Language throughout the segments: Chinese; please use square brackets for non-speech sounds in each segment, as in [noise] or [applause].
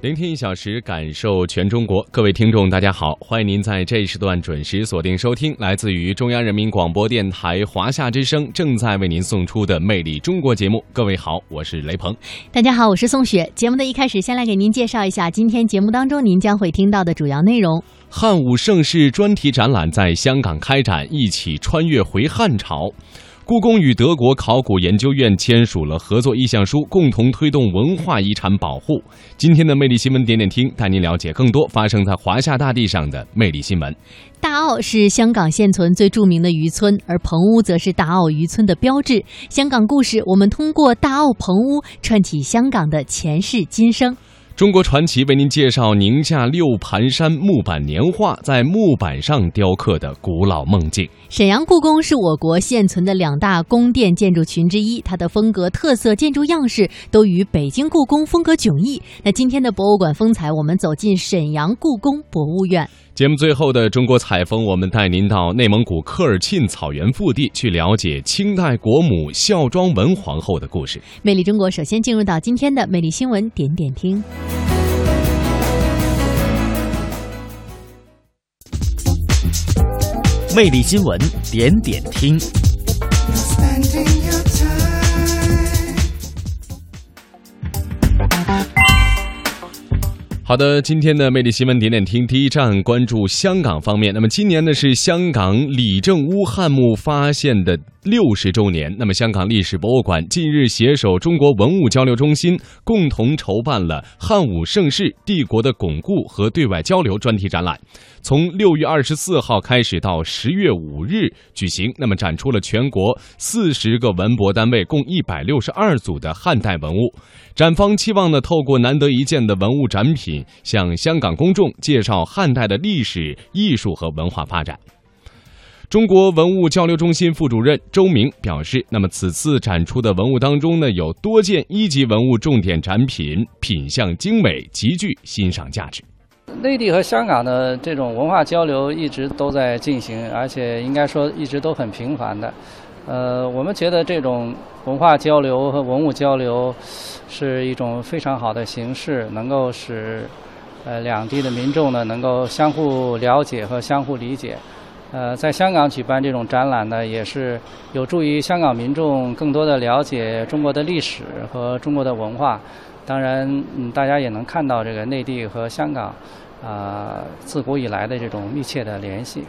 聆听一小时，感受全中国。各位听众，大家好，欢迎您在这一时段准时锁定收听，来自于中央人民广播电台华夏之声正在为您送出的《魅力中国》节目。各位好，我是雷鹏。大家好，我是宋雪。节目的一开始，先来给您介绍一下今天节目当中您将会听到的主要内容。汉武盛世专题展览在香港开展，一起穿越回汉朝。故宫与德国考古研究院签署了合作意向书，共同推动文化遗产保护。今天的魅力新闻点点听，带您了解更多发生在华夏大地上的魅力新闻。大澳是香港现存最著名的渔村，而棚屋则是大澳渔村的标志。香港故事，我们通过大澳棚屋串起香港的前世今生。中国传奇为您介绍宁夏六盘山木板年画在木板上雕刻的古老梦境。沈阳故宫是我国现存的两大宫殿建筑群之一，它的风格特色、建筑样式都与北京故宫风格迥异。那今天的博物馆风采，我们走进沈阳故宫博物院。节目最后的中国采风，我们带您到内蒙古科尔沁草原腹地，去了解清代国母孝庄文皇后的故事。魅力中国，首先进入到今天的魅力新闻点点听。魅力新闻点点听。好的，今天的魅力新闻点点听第一站关注香港方面。那么今年呢是香港李正乌汉墓发现的六十周年。那么香港历史博物馆近日携手中国文物交流中心，共同筹办了“汉武盛世：帝国的巩固和对外交流”专题展览，从六月二十四号开始到十月五日举行。那么展出了全国四十个文博单位共一百六十二组的汉代文物。展方期望呢，透过难得一见的文物展品，向香港公众介绍汉代的历史、艺术和文化发展。中国文物交流中心副主任周明表示，那么此次展出的文物当中呢，有多件一级文物重点展品，品相精美，极具欣赏价值。内地和香港的这种文化交流一直都在进行，而且应该说一直都很频繁的。呃，我们觉得这种文化交流和文物交流是一种非常好的形式，能够使呃两地的民众呢能够相互了解和相互理解。呃，在香港举办这种展览呢，也是有助于香港民众更多的了解中国的历史和中国的文化。当然，嗯，大家也能看到这个内地和香港啊自古以来的这种密切的联系。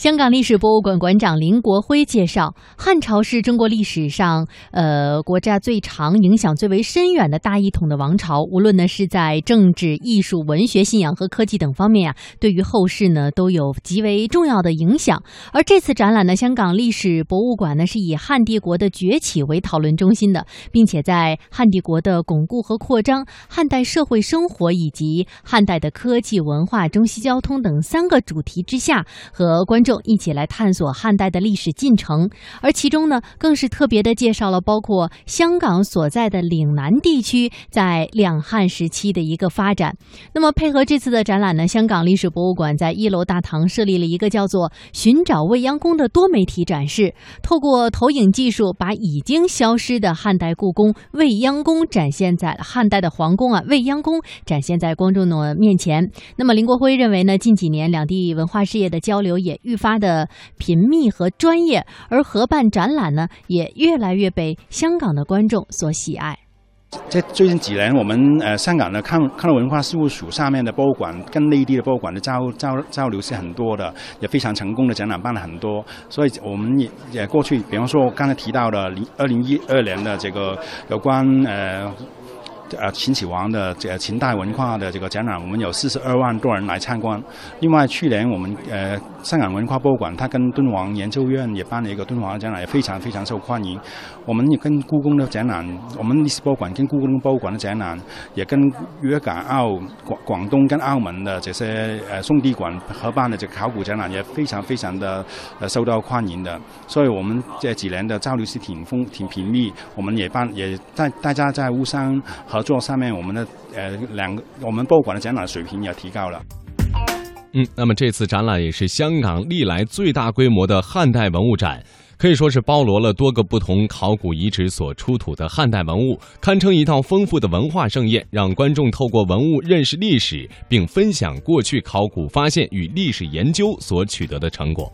香港历史博物馆馆长林国辉介绍，汉朝是中国历史上呃国家最长、影响最为深远的大一统的王朝。无论呢是在政治、艺术、文学、信仰和科技等方面啊，对于后世呢都有极为重要的影响。而这次展览呢，香港历史博物馆呢是以汉帝国的崛起为讨论中心的，并且在汉帝国的巩固和扩张、汉代社会生活以及汉代的科技文化、中西交通等三个主题之下，和观众。一起来探索汉代的历史进程，而其中呢，更是特别的介绍了包括香港所在的岭南地区在两汉时期的一个发展。那么，配合这次的展览呢，香港历史博物馆在一楼大堂设立了一个叫做“寻找未央宫”的多媒体展示，透过投影技术，把已经消失的汉代故宫未央宫展现在汉代的皇宫啊未央宫展现在观众的面前。那么，林国辉认为呢，近几年两地文化事业的交流也愈。发的频密和专业，而合办展览呢，也越来越被香港的观众所喜爱。在最近几年，我们呃香港的康康乐文化事务署下面的博物馆跟内地的博物馆的交交交流是很多的，也非常成功的展览办了很多。所以我们也也过去，比方说刚才提到的零二零一二年的这个有关呃。呃，秦始皇的这秦代文化的这个展览，我们有四十二万多人来参观。另外，去年我们呃香港文化博物馆，它跟敦煌研究院也办了一个敦煌展览，也非常非常受欢迎。我们也跟故宫的展览，我们历史博物馆跟故宫博物馆的展览，也跟粤港澳广广东跟澳门的这些呃宋地馆合办的这个考古展览，也非常非常的呃受到欢迎的。所以我们这几年的交流是挺丰挺频密。我们也办也在大家在乌山和合作上面，我们的呃两个我们博物馆的展览水平也提高了。嗯，那么这次展览也是香港历来最大规模的汉代文物展。可以说是包罗了多个不同考古遗址所出土的汉代文物，堪称一道丰富的文化盛宴，让观众透过文物认识历史，并分享过去考古发现与历史研究所取得的成果。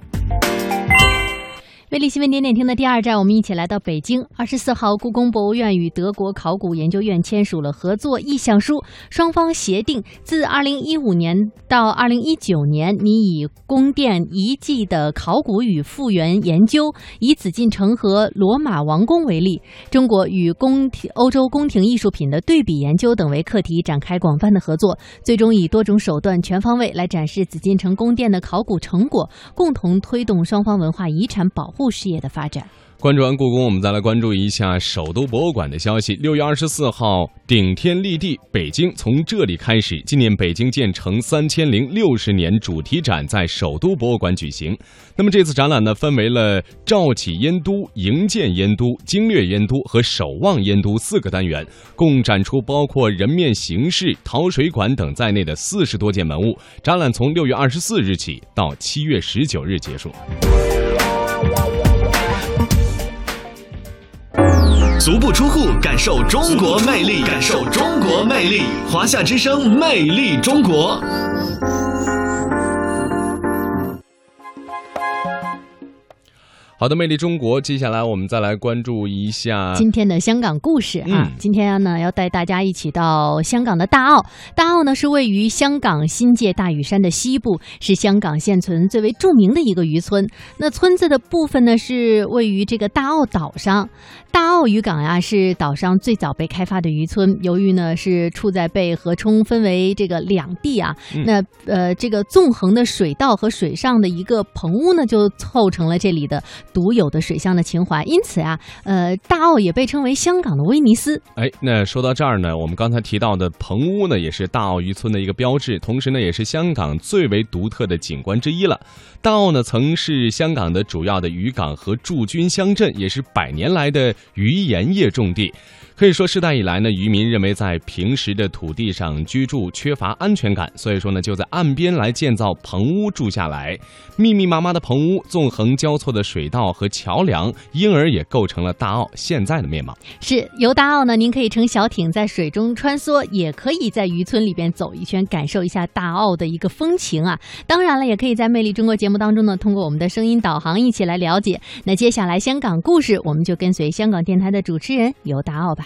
魅力新闻点点听的第二站，我们一起来到北京。二十四号，故宫博物院与德国考古研究院签署了合作意向书，双方协定自二零一五年到二零一九年，拟以宫殿遗迹的考古与复原研究，以紫禁城和罗马王宫为例，中国与宫廷、欧洲宫廷艺术品的对比研究等为课题，展开广泛的合作，最终以多种手段全方位来展示紫禁城宫殿的考古成果，共同推动双方文化遗产保护。事业的发展。关注完故宫，我们再来关注一下首都博物馆的消息。六月二十四号，顶天立地北京从这里开始，纪念北京建成三千零六十年主题展在首都博物馆举行。那么这次展览呢，分为了赵启燕都、营建燕都、经略燕都和守望燕都四个单元，共展出包括人面形式、陶水管等在内的四十多件文物。展览从六月二十四日起到七月十九日结束。足不出户，感受中国魅力，感受中国魅力。华夏之声，魅力中国。好的，魅力中国。接下来我们再来关注一下今天的香港故事啊。今天呢，要带大家一起到香港的大澳。大澳呢是位于香港新界大屿山的西部，是香港现存最为著名的一个渔村。那村子的部分呢是位于这个大澳岛上。大澳渔港呀是岛上最早被开发的渔村。由于呢是处在被河冲分为这个两地啊，那呃这个纵横的水道和水上的一个棚屋呢，就凑成了这里的。独有的水乡的情怀，因此啊，呃，大澳也被称为香港的威尼斯。哎，那说到这儿呢，我们刚才提到的棚屋呢，也是大澳渔村的一个标志，同时呢，也是香港最为独特的景观之一了。大澳呢，曾是香港的主要的渔港和驻军乡镇，也是百年来的渔盐业重地。可以说，世代以来呢，渔民认为在平时的土地上居住缺乏安全感，所以说呢，就在岸边来建造棚屋住下来。密密麻麻的棚屋，纵横交错的水道和桥梁，因而也构成了大澳现在的面貌。是游大澳呢，您可以乘小艇在水中穿梭，也可以在渔村里边走一圈，感受一下大澳的一个风情啊。当然了，也可以在《魅力中国》节目当中呢，通过我们的声音导航一起来了解。那接下来香港故事，我们就跟随香港电台的主持人游大澳吧。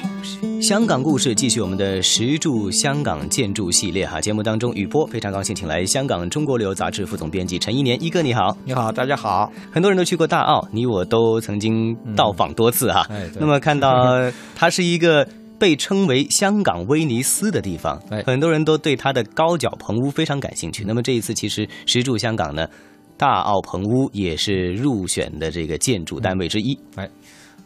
香港故事继续我们的十柱香港建筑系列哈，节目当中雨波非常高兴请来香港中国旅游杂志副总编辑陈一年一哥你好，你好，大家好。很多人都去过大澳，你我都曾经到访多次哈。那么看到它是一个被称为香港威尼斯的地方，很多人都对它的高脚棚屋非常感兴趣。那么这一次其实十柱香港呢，大澳棚屋也是入选的这个建筑单位之一。哎，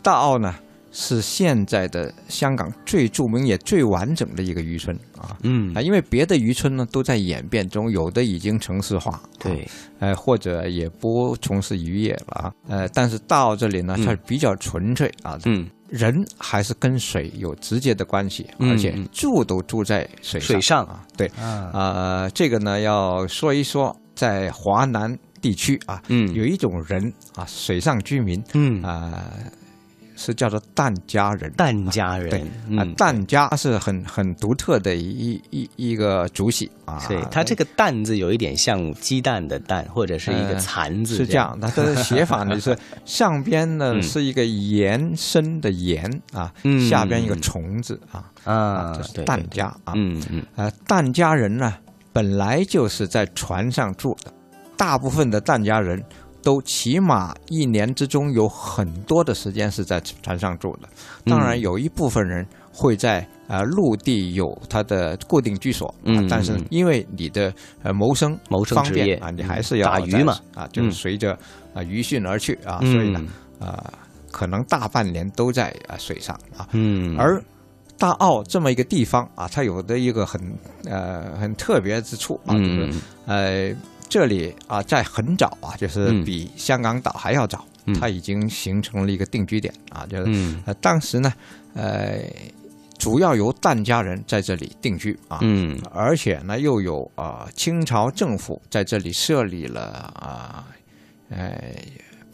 大澳呢？是现在的香港最著名也最完整的一个渔村啊，嗯。啊，因为别的渔村呢都在演变中，有的已经城市化，对，呃，或者也不从事渔业了啊，呃，但是到这里呢，它是比较纯粹啊，嗯，人还是跟水有直接的关系，而且住都住在水水上。啊，对，啊，这个呢要说一说，在华南地区啊，嗯，有一种人啊，水上居民，嗯。啊。是叫做疍家人，疍家人，对啊，疍家是很很独特的一一一个族系啊。对，它这个“蛋”字有一点像鸡蛋的“蛋”，或者是一个“蚕”字。是这样，它的写法呢是 [laughs] 上边呢是一个延伸的“延”啊，下边一个“虫”字啊啊，这是疍家啊。嗯嗯，啊，疍家人呢本来就是在船上住的，大部分的疍家人。都起码一年之中有很多的时间是在船上住的，当然有一部分人会在呃陆地有他的固定居所，嗯，但是因为你的呃谋生谋生职业啊，你还是要打鱼嘛啊，就是随着啊鱼汛而去啊，所以呢啊可能大半年都在啊水上啊，嗯，而大澳这么一个地方啊，它有的一个很呃很特别之处啊，就是呃这里啊在很早啊，就是比香港岛还要早，它已经形成了一个定居点啊，就是呃当时呢呃主要由疍家人在这里定居啊，嗯，而且呢又有啊清朝政府在这里设立了啊呃。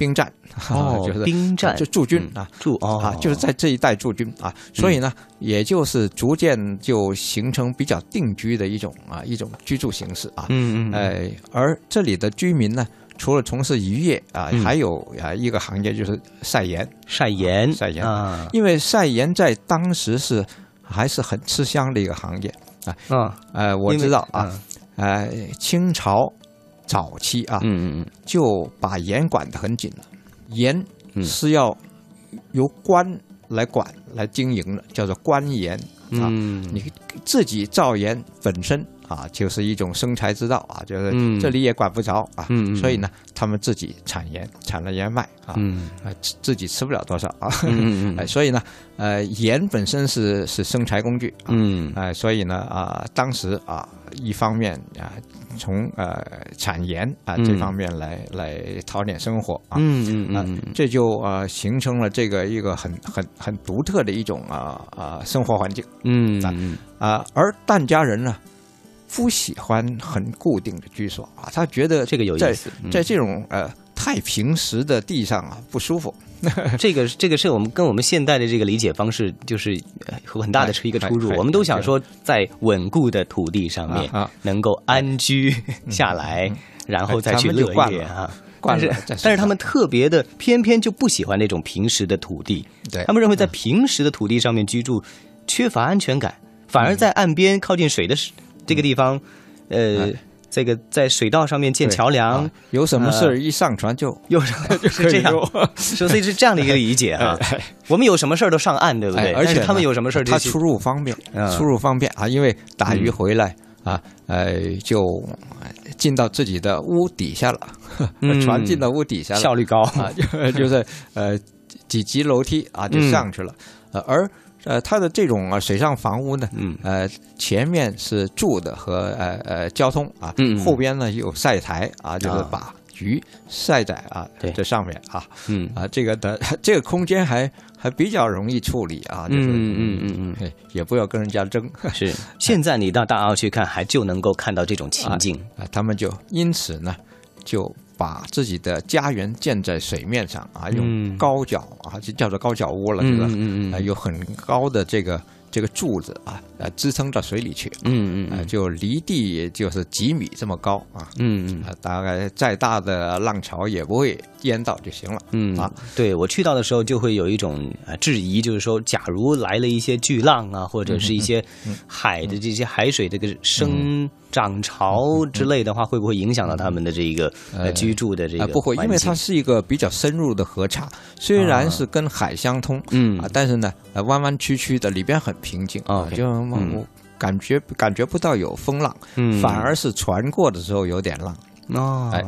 兵站哦，[laughs] 就是兵站，就驻军啊，驻啊，就是在这一带驻军啊，所以呢，也就是逐渐就形成比较定居的一种啊一种居住形式啊，嗯嗯，哎，而这里的居民呢，除了从事渔业啊，还有啊一个行业就是晒盐，晒盐，晒盐啊，因为晒盐在当时是还是很吃香的一个行业啊，啊，呃，我知道啊，呃，清朝。早期啊，嗯嗯嗯，就把盐管得很紧了，盐是要由官来管来经营的，叫做官盐啊。你自己造盐本身啊，就是一种生财之道啊，就是这里也管不着啊，所以呢，他们自己产盐，产了盐卖啊，啊自己吃不了多少啊，[laughs] 哎，所以呢，呃，盐本身是是生财工具，嗯，哎，所以呢啊，当时啊，一方面啊。从呃产盐啊这方面来来讨点生活啊，嗯嗯嗯，这就呃形成了这个一个很很很独特的一种啊啊生活环境，嗯嗯啊，而疍家人呢不喜欢很固定的居所啊，他觉得这个有意思，在这种呃太平时的地上啊不舒服。[laughs] 这个这个是我们跟我们现代的这个理解方式，就是有很大的一个出入。我们都想说，在稳固的土地上面能够安居下来，然后再去乐业啊。但是但是他们特别的偏偏就不喜欢那种平时的土地，他们认为在平时的土地上面居住缺乏安全感，反而在岸边靠近水的这个地方，呃。这个在水道上面建桥梁，有什么事儿一上船就又就 [laughs] 是这样，所以是这样的一个理解啊。[laughs] 我们有什么事儿都上岸，对不对？而且他们有什么事儿，他出入方便，出入方便啊。因为打鱼回来啊，呃，就进到自己的屋底下了，船进到屋底下了，效率高啊，就 [laughs] 是呃几级楼梯啊就上去了，呃而。呃，它的这种啊水上房屋呢，嗯，呃，前面是住的和呃呃交通啊，嗯，后边呢有晒台啊，就是把鱼晒在啊这上面啊，嗯。啊，这个的 [laughs] 这个空间还还比较容易处理啊，就是嗯嗯嗯。嗯，也不要跟人家争。[laughs] 是，现在你到大澳去看，还就能够看到这种情境啊，他们就因此呢就。把自己的家园建在水面上啊，用高脚啊，就叫做高脚屋了，这个啊，有很高的这个这个柱子啊，呃，支撑到水里去，嗯嗯，就离地就是几米这么高啊，嗯嗯，大概再大的浪潮也不会淹到就行了，嗯啊，对我去到的时候就会有一种啊质疑，就是说，假如来了一些巨浪啊，或者是一些海的这些海水这个升。涨潮之类的话，会不会影响到他们的这个呃居住的这个？不会，因为它是一个比较深入的河岔，虽然是跟海相通，嗯。啊，但是呢，呃，弯弯曲曲的，里边很平静啊，就我感觉感觉不到有风浪，嗯，反而是船过的时候有点浪。哦。哎，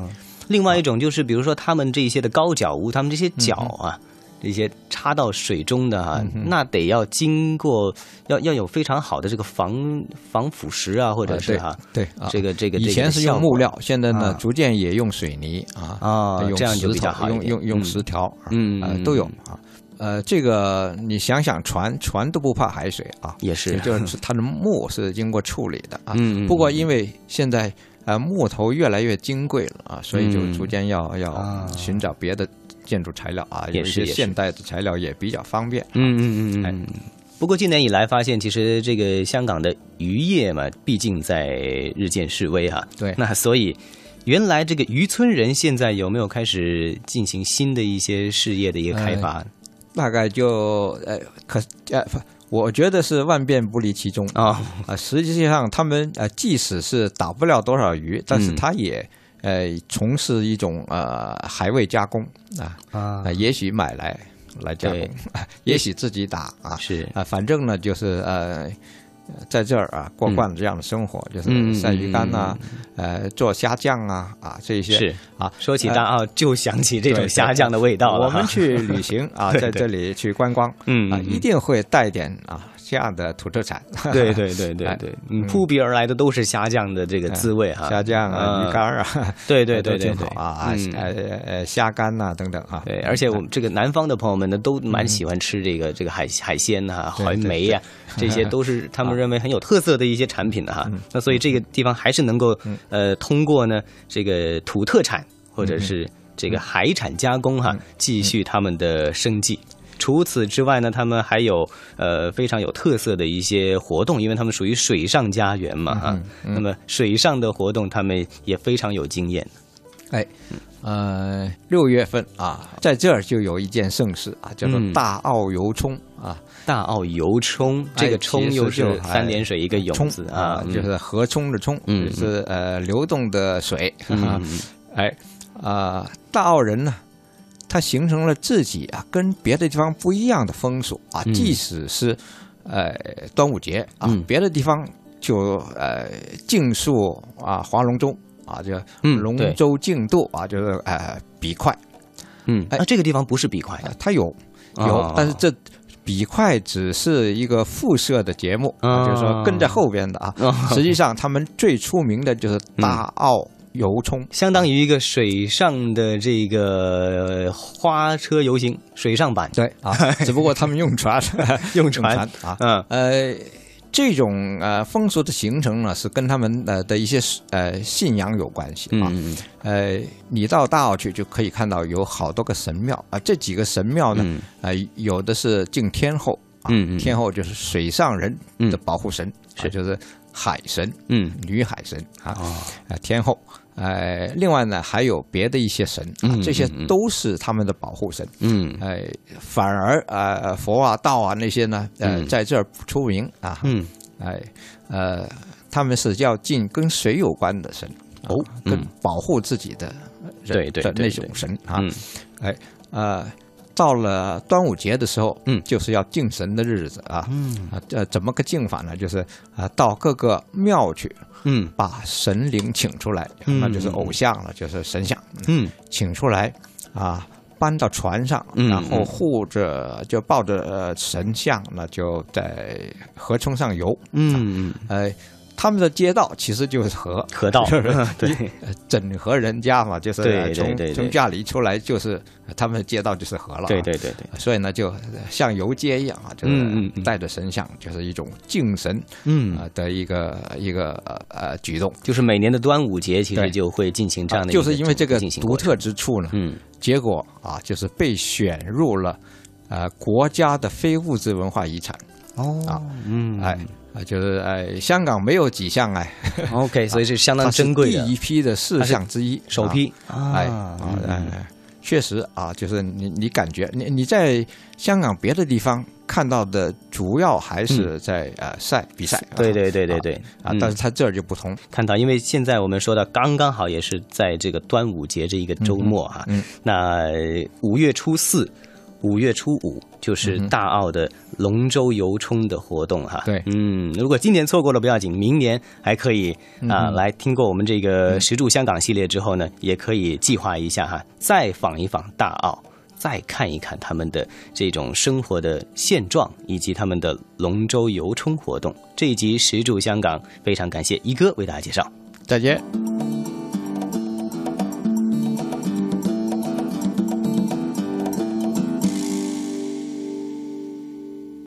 另外一种就是，比如说他们这些的高脚屋，他们这些脚啊。这些插到水中的哈，那得要经过，要要有非常好的这个防防腐蚀啊，或者是哈，对，这个这个以前是用木料，现在呢逐渐也用水泥啊啊，这样就比较好，用用用石条，嗯都有啊。呃，这个你想想，船船都不怕海水啊，也是，就是它的木是经过处理的啊。不过因为现在呃木头越来越金贵了啊，所以就逐渐要要寻找别的。建筑材料啊，有一些现代的材料也比较方便。嗯嗯嗯嗯。不过近年以来发现，其实这个香港的渔业嘛，毕竟在日渐式微哈。对。那所以，原来这个渔村人现在有没有开始进行新的一些事业的一个开发？大概就呃，可呃，我觉得是万变不离其宗啊啊！实际上，他们呃，即使是打不了多少鱼，但是他也。呃，从事一种呃海味加工啊啊，也许买来来加工，[laughs] 也许自己打啊是。啊，反正呢就是呃在这儿啊过惯了这样的生活，就是晒鱼干呐，呃，做虾酱啊啊这些。是。啊。说起大澳，就想起这种虾酱的味道了。我们去旅行啊，[laughs] 在这里去观光，嗯啊，一定会带点啊。这样的土特产，[laughs] 对对对对对，嗯。扑鼻而来的都是虾酱的这个滋味哈，虾酱啊，鱼干啊，[laughs] 对对对对对。啊，呃呃虾干呐等等哈，对，而且我们这个南方的朋友们呢，都蛮喜欢吃这个这个海海鲜呐，海梅呀，这些都是他们认为很有特色的一些产品的哈。[laughs] 那所以这个地方还是能够呃通过呢这个土特产或者是这个海产加工哈，继续他们的生计。除此之外呢，他们还有呃非常有特色的一些活动，因为他们属于水上家园嘛哈。那么水上的活动，他们也非常有经验。哎，呃，六月份啊，在这儿就有一件盛事啊，叫做大澳游冲啊。大澳游冲，这个冲又是三点水一个涌字啊，就是河冲的冲，是呃流动的水。哎啊，大澳人呢？它形成了自己啊，跟别的地方不一样的风俗啊。即使是呃端午节啊，别的地方就呃竞速啊，划龙舟啊，就龙舟竞渡啊，就是呃比快。嗯，那这个地方不是比快，它有有，但是这比快只是一个附设的节目，就是说跟在后边的啊。实际上，他们最出名的就是大澳。游冲相当于一个水上的这个花车游行，水上版。对啊，[laughs] 只不过他们用船，[laughs] 用船 [laughs] 啊，嗯。呃，这种呃风俗的形成呢，是跟他们呃的一些呃信仰有关系啊。呃，你到大澳去就可以看到有好多个神庙啊，这几个神庙呢，呃，有的是敬天后啊，天后就是水上人的保护神，是。就是海神，嗯，女海神啊，啊天后。呃，另外呢，还有别的一些神啊，这些都是他们的保护神。嗯，哎，反而呃，佛啊、道啊那些呢，呃，在这儿不出名啊。嗯，哎，呃，他们是要敬跟水有关的神哦，跟保护自己的对对的那种神啊。哎，呃。到了端午节的时候，嗯，就是要敬神的日子啊，嗯，啊，这，怎么个敬法呢？就是啊，到各个庙去，嗯，把神灵请出来，那就是偶像了，就是神像，嗯，请出来，啊，搬到船上，然后护着，就抱着神像，那就在河冲上游，嗯，哎。他们的街道其实就是河。河道，[laughs] [laughs] 对，整合人家嘛，就是从从家里出来就是他们的街道就是河了，对对对对，所以呢，就像游街一样啊，就是带着神像，就是一种敬神嗯。的一个一个呃举动，就是每年的端午节其实就会进行这样的，就是因为这个独特之处呢，嗯，结果啊就是被选入了呃国家的非物质文化遗产哦啊嗯。哎。啊，就是哎，香港没有几项哎，OK，[laughs] 所以是相当珍贵的。第一批的四项之一，首批。哎啊哎，确实啊，就是你你感觉你你在香港别的地方看到的主要还是在呃赛比赛，对对对对对啊，但是它这儿就不同，看到因为现在我们说的刚刚好也是在这个端午节这一个周末啊，那五月初四。五月初五就是大澳的龙舟游冲的活动哈，对，嗯，如果今年错过了不要紧，明年还可以啊，来听过我们这个石柱香港系列之后呢，也可以计划一下哈，再访一访大澳，再看一看他们的这种生活的现状以及他们的龙舟游冲活动。这一集石柱香港非常感谢一哥为大家介绍，再见。